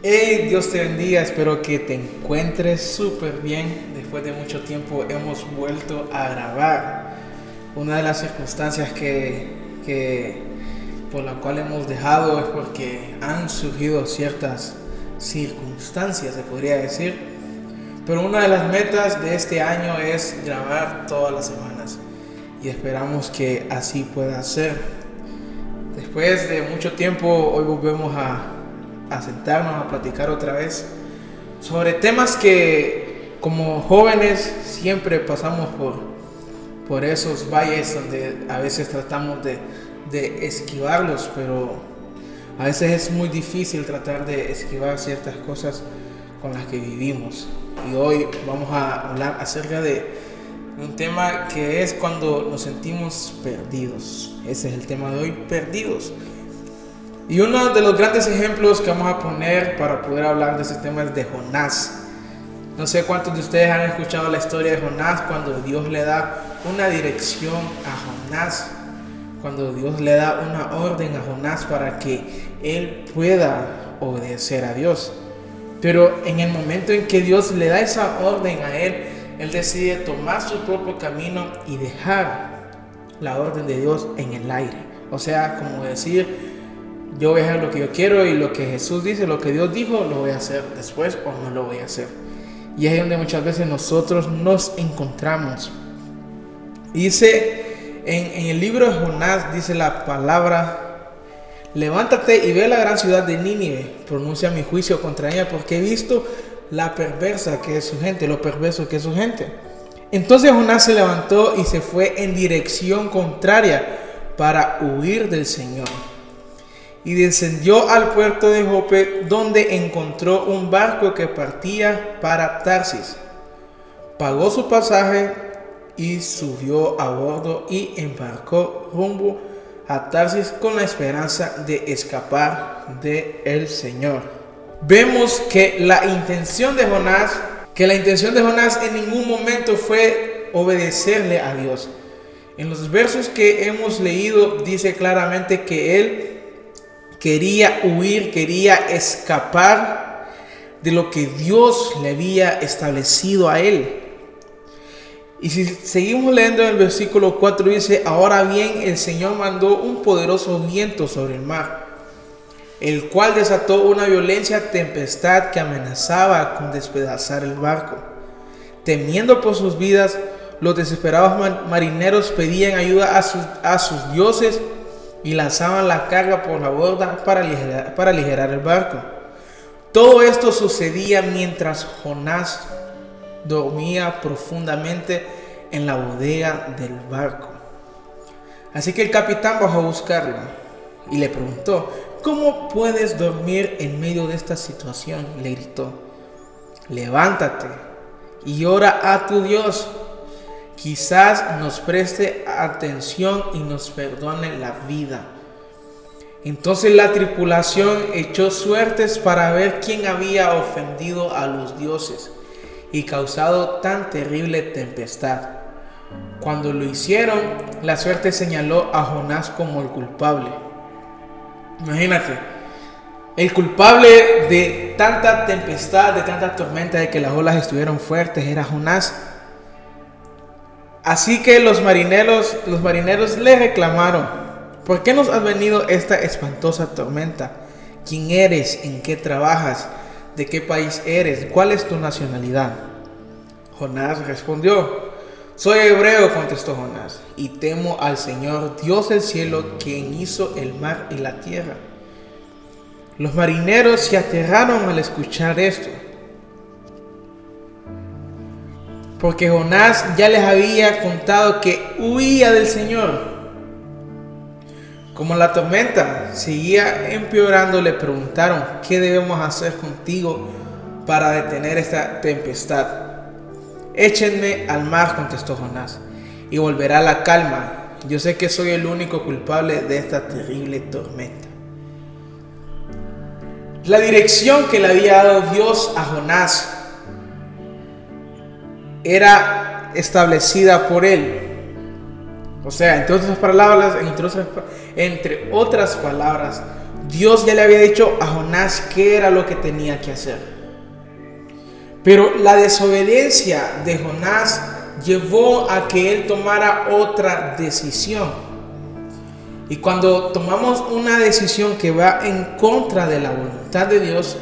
Hey, Dios te bendiga, espero que te encuentres súper bien. Después de mucho tiempo hemos vuelto a grabar. Una de las circunstancias que, que por la cual hemos dejado es porque han surgido ciertas circunstancias, se podría decir. Pero una de las metas de este año es grabar todas las semanas y esperamos que así pueda ser. Después de mucho tiempo, hoy volvemos a a sentarnos a platicar otra vez sobre temas que como jóvenes siempre pasamos por, por esos valles donde a veces tratamos de, de esquivarlos, pero a veces es muy difícil tratar de esquivar ciertas cosas con las que vivimos. Y hoy vamos a hablar acerca de un tema que es cuando nos sentimos perdidos. Ese es el tema de hoy, perdidos. Y uno de los grandes ejemplos que vamos a poner para poder hablar de ese tema es de Jonás. No sé cuántos de ustedes han escuchado la historia de Jonás cuando Dios le da una dirección a Jonás, cuando Dios le da una orden a Jonás para que él pueda obedecer a Dios. Pero en el momento en que Dios le da esa orden a él, él decide tomar su propio camino y dejar la orden de Dios en el aire. O sea, como decir, yo voy a hacer lo que yo quiero y lo que Jesús dice, lo que Dios dijo, lo voy a hacer después o no lo voy a hacer. Y es donde muchas veces nosotros nos encontramos. Dice en, el libro de Jonás, dice la palabra, levántate y ve la gran ciudad de Nínive, pronuncia mi juicio contra ella porque he visto la perversa que es su gente, lo perverso que es su gente. Entonces Jonás se levantó y se fue en dirección contraria para huir del Señor y descendió al puerto de Jope, donde encontró un barco que partía para Tarsis. Pagó su pasaje y subió a bordo y embarcó rumbo a Tarsis con la esperanza de escapar de el Señor. Vemos que la intención de Jonás, que la intención de Jonás en ningún momento fue obedecerle a Dios. En los versos que hemos leído dice claramente que él quería huir, quería escapar de lo que Dios le había establecido a él. Y si seguimos leyendo en el versículo 4 dice, ahora bien el Señor mandó un poderoso viento sobre el mar, el cual desató una violencia tempestad que amenazaba con despedazar el barco. Temiendo por sus vidas, los desesperados marineros pedían ayuda a sus, a sus dioses y lanzaban la carga por la borda para aligerar, para el barco. Todo esto sucedía mientras Jonás dormía profundamente en la bodega del barco. Así que el capitán bajó a buscarlo y le preguntó, ¿cómo puedes dormir en medio de esta situación? Le gritó, levántate y ora a tu Dios quizás nos preste atención y nos perdone la vida. Entonces la tripulación echó suertes para ver quién había ofendido a los dioses y causado tan terrible tempestad. Cuando lo hicieron, la suerte señaló a Jonás como el culpable. Imagínate, el culpable de tanta tempestad, de tanta tormenta, de que las olas estuvieron fuertes, era Jonás. Así que los marineros, los marineros le reclamaron, ¿por qué nos ha venido esta espantosa tormenta? ¿Quién eres? ¿En qué trabajas? ¿De qué país eres? ¿Cuál es tu nacionalidad? Jonás respondió, soy hebreo, contestó Jonás, y temo al Señor, Dios del cielo, quien hizo el mar y la tierra. Los marineros se aterraron al escuchar esto porque Jonás ya les había contado que huía del Señor. Como la tormenta seguía empeorando, le preguntaron, ¿qué debemos hacer contigo para detener esta tempestad? Échenme al mar, contestó Jonás, y volverá la calma. Yo sé que soy el único culpable de esta terrible tormenta. La dirección que le había dado Dios a Jonás era establecida por él. O sea, entre otras palabras, entre otras, palabras, Dios ya le había dicho a Jonás qué era lo que tenía que hacer. Pero la desobediencia de Jonás llevó a que él tomara otra decisión. Y cuando tomamos una decisión que va en contra de la voluntad de Dios,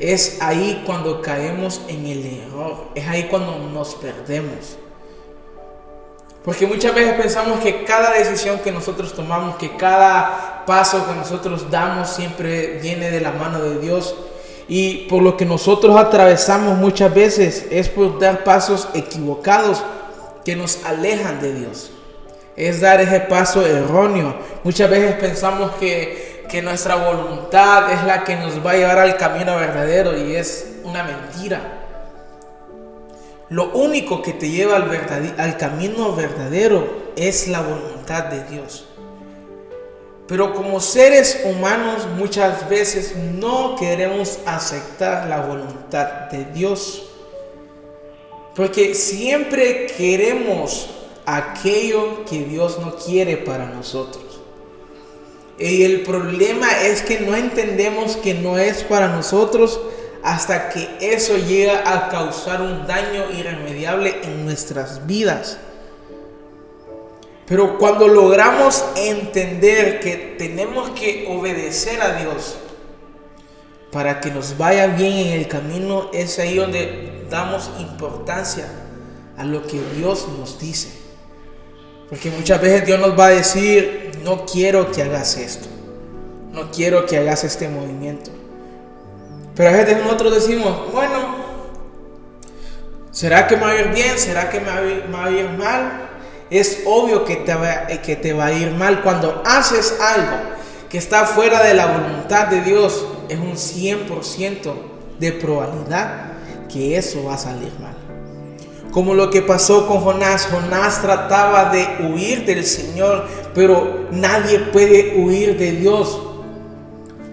es ahí cuando caemos en el error, es ahí cuando nos perdemos. Porque muchas veces pensamos que cada decisión que nosotros tomamos, que cada paso que nosotros damos siempre viene de la mano de Dios. Y por lo que nosotros atravesamos muchas veces es por dar pasos equivocados que nos alejan de Dios. Es dar ese paso erróneo. Muchas veces pensamos que, que nuestra voluntad es la que nos va a llevar al camino verdadero y es una mentira. Lo único que te lleva al, al camino verdadero es la voluntad de Dios. Pero como seres humanos muchas veces no queremos aceptar la voluntad de Dios. Porque siempre queremos aquello que Dios no quiere para nosotros. Y el problema es que no entendemos que no es para nosotros hasta que eso llega a causar un daño irremediable en nuestras vidas. Pero cuando logramos entender que tenemos que obedecer a Dios para que nos vaya bien en el camino, es ahí donde damos importancia a lo que Dios nos dice. Porque muchas veces Dios nos va a decir, no quiero que hagas esto, no quiero que hagas este movimiento. Pero a veces nosotros decimos, bueno, ¿será que me va a ir bien? ¿Será que me va a ir mal? Es obvio que te, va, que te va a ir mal cuando haces algo que está fuera de la voluntad de Dios. Es un 100% de probabilidad que eso va a salir mal. Como lo que pasó con Jonás. Jonás trataba de huir del Señor, pero nadie puede huir de Dios.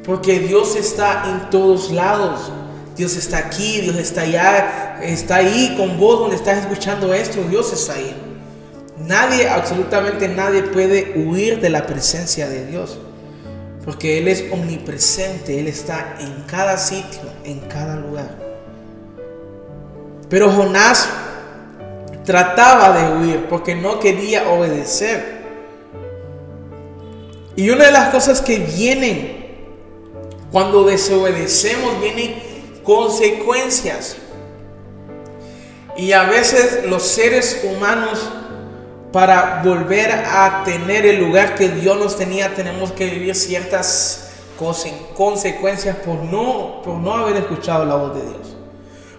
Porque Dios está en todos lados. Dios está aquí, Dios está allá, está ahí con vos donde estás escuchando esto. Dios está ahí. Nadie, absolutamente nadie puede huir de la presencia de Dios. Porque Él es omnipresente, Él está en cada sitio, en cada lugar. Pero Jonás trataba de huir porque no quería obedecer. Y una de las cosas que vienen cuando desobedecemos vienen consecuencias. Y a veces los seres humanos, para volver a tener el lugar que Dios nos tenía, tenemos que vivir ciertas consecuencias por no, por no haber escuchado la voz de Dios.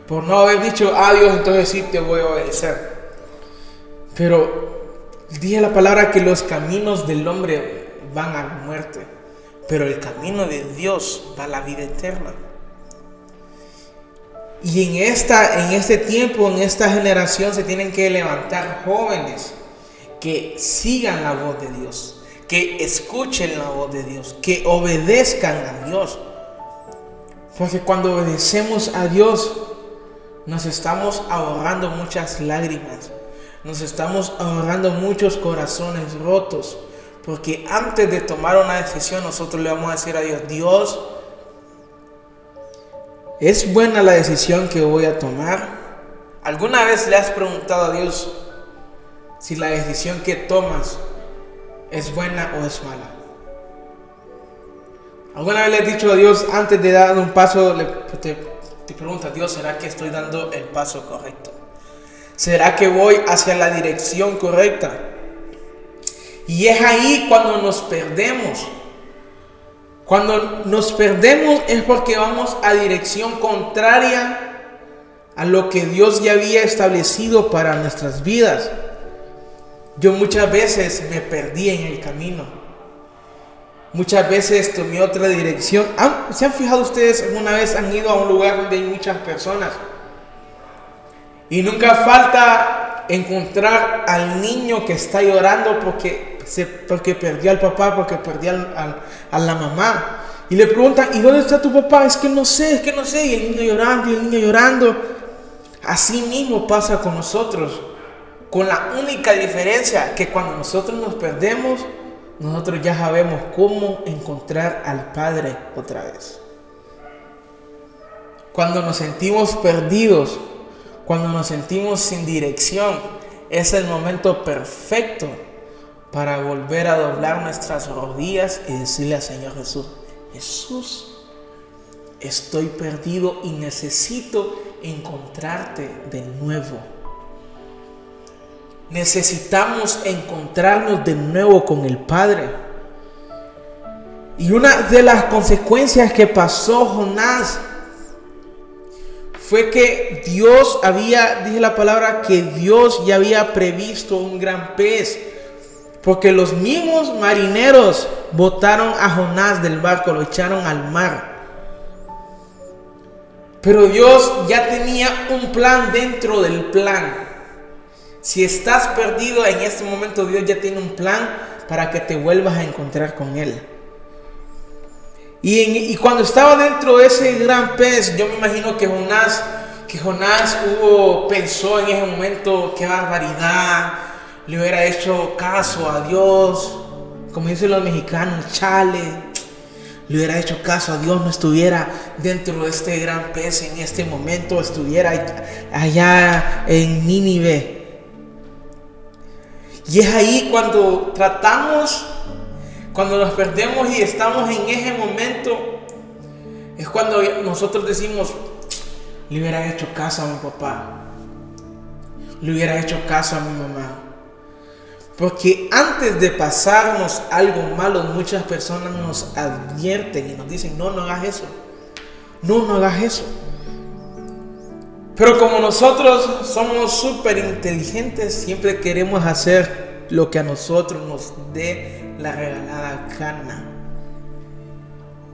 Por no haber dicho, ah, Dios, entonces sí te voy a obedecer. Pero dije la palabra que los caminos del hombre van a la muerte pero el camino de Dios va a la vida eterna. Y en, esta, en este tiempo, en esta generación, se tienen que levantar jóvenes que sigan la voz de Dios, que escuchen la voz de Dios, que obedezcan a Dios. Porque cuando obedecemos a Dios, nos estamos ahorrando muchas lágrimas, nos estamos ahorrando muchos corazones rotos, porque antes de tomar una decisión, nosotros le vamos a decir a Dios, Dios, ¿es buena la decisión que voy a tomar? ¿Alguna vez le has preguntado a Dios si la decisión que tomas es buena o es mala? ¿Alguna vez le has dicho a Dios antes de dar un paso, te, te Dios, ¿será que estoy dando el paso correcto? ¿Será que voy hacia la dirección correcta? Y es ahí cuando nos perdemos. Cuando nos perdemos es porque vamos a dirección contraria a lo que Dios ya había establecido para nuestras vidas. Yo muchas veces me perdí en el camino. Muchas veces tomé otra dirección. ¿Se han fijado ustedes alguna vez han ido a un lugar donde hay muchas personas? Y nunca falta encontrar al niño que está llorando porque porque perdió al papá, porque perdió a la mamá. Y le preguntan, ¿y dónde está tu papá? Es que no sé, es que no sé. Y el niño llorando, y el niño llorando. Así mismo pasa con nosotros. Con la única diferencia que cuando nosotros nos perdemos, nosotros ya sabemos cómo encontrar al Padre otra vez. Cuando nos sentimos perdidos, cuando nos sentimos sin dirección, es el momento perfecto para volver a doblar nuestras rodillas y decirle al Señor Jesús, Jesús, estoy perdido y necesito encontrarte de nuevo. Necesitamos encontrarnos de nuevo con el Padre. Y una de las consecuencias que pasó Jonás fue que Dios había, dije la palabra, que Dios ya había previsto un gran pez. Porque los mismos marineros botaron a Jonás del barco, lo echaron al mar. Pero Dios ya tenía un plan dentro del plan. Si estás perdido en este momento, Dios ya tiene un plan para que te vuelvas a encontrar con Él. Y, cuando estaba dentro de ese gran pez, yo me imagino que Jonás, que Jonás hubo, pensó en ese momento, qué barbaridad, le hubiera hecho caso a Dios, como dicen los mexicanos, chale, le hubiera hecho caso a Dios, no estuviera dentro de este gran pez en este momento, estuviera allá en Nínive. Y es ahí cuando tratamos, cuando nos perdemos y estamos en ese momento, es cuando nosotros decimos, le hubiera hecho caso a mi papá, le hubiera hecho caso a mi mamá. Porque antes de pasarnos algo malo, muchas personas nos advierten y nos dicen, no, no hagas eso. No, no hagas eso. Pero como nosotros somos súper inteligentes, siempre queremos hacer lo que a nosotros nos dé la regalada gana.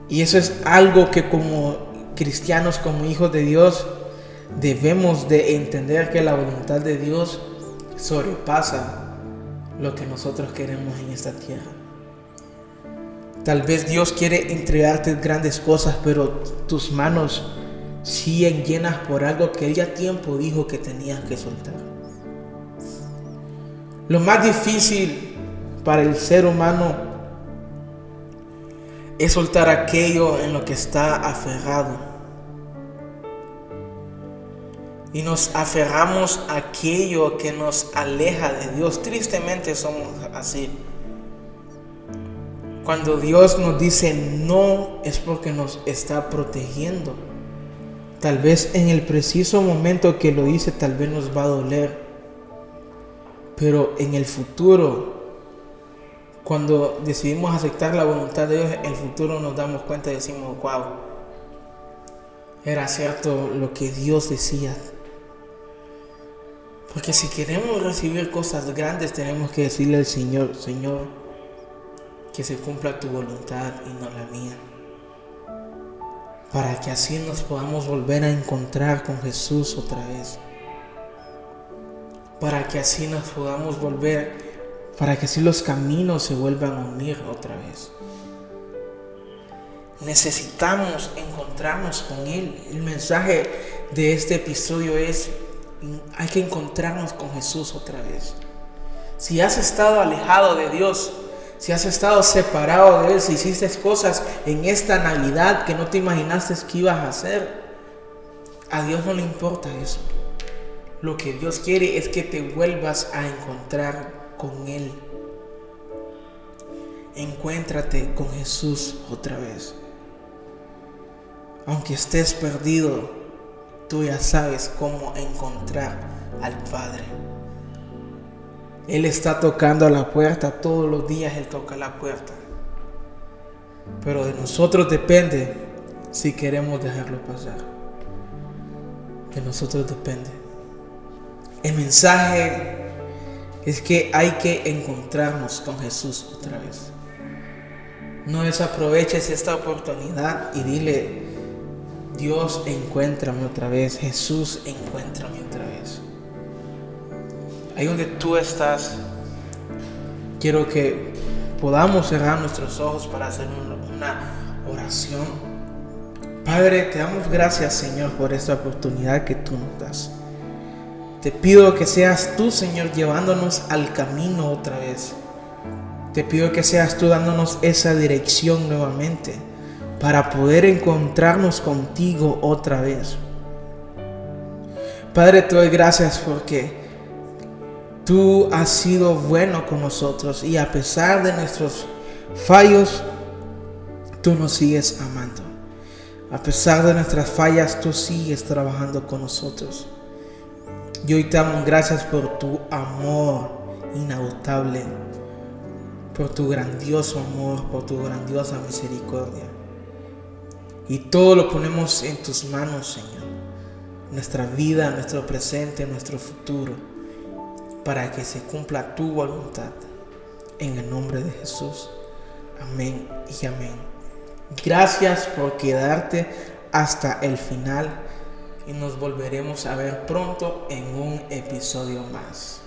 Y eso es algo que como cristianos, como hijos de Dios, debemos de entender que la voluntad de Dios sobrepasa lo que nosotros queremos en esta tierra. Tal vez Dios quiere entregarte grandes cosas, pero tus manos siguen llenas por algo que Él ya tiempo dijo que tenías que soltar. Lo más difícil para el ser humano es soltar aquello en lo que está aferrado. Y nos aferramos a aquello que nos aleja de Dios. Tristemente somos así. Cuando Dios nos dice no es porque nos está protegiendo. Tal vez en el preciso momento que lo dice, tal vez nos va a doler. Pero en el futuro, cuando decidimos aceptar la voluntad de Dios, en el futuro nos damos cuenta y decimos, wow, era cierto lo que Dios decía. Porque si queremos recibir cosas grandes, tenemos que decirle al Señor, Señor, que se cumpla tu voluntad y no la mía para que así nos podamos volver a encontrar con Jesús otra vez. Para que así nos podamos volver, para que así los caminos se vuelvan a unir otra vez. Necesitamos encontrarnos con Él. El mensaje de este episodio es, hay que encontrarnos con Jesús otra vez. Si has estado alejado de Dios, si has estado separado de Él, si hiciste cosas en esta Navidad que no te imaginaste que ibas a hacer, a Dios no le importa eso. Lo que Dios quiere es que te vuelvas a encontrar con Él. Encuéntrate con Jesús otra vez. Aunque estés perdido, tú ya sabes cómo encontrar al Padre. Él está tocando la puerta, todos los días Él toca la puerta. Pero de nosotros depende si queremos dejarlo pasar. De nosotros depende. El mensaje es que hay que encontrarnos con Jesús otra vez. No desaproveches esta oportunidad y dile, Dios, encuéntrame otra vez. Jesús, encuéntrame otra vez ahí donde tú estás, quiero que podamos cerrar nuestros ojos para hacer una oración. Padre, te damos gracias, Señor, por esta oportunidad que tú nos das. Te pido que seas tú, Señor, llevándonos al camino otra vez. Te pido que seas tú dándonos esa dirección nuevamente para poder encontrarnos contigo otra vez. Padre, te doy gracias porque tú has sido bueno con nosotros y a pesar de nuestros fallos, tú nos sigues amando. A pesar de nuestras fallas, tú sigues trabajando con nosotros. Y hoy te damos gracias por tu amor inagotable, por tu grandioso amor, por tu grandiosa misericordia. Y todo lo ponemos en tus manos, Señor. Nuestra vida, nuestro presente, nuestro futuro, para que se cumpla tu voluntad. En el nombre de Jesús. Amén y amén. Gracias por quedarte hasta el final y nos volveremos a ver pronto en un episodio más.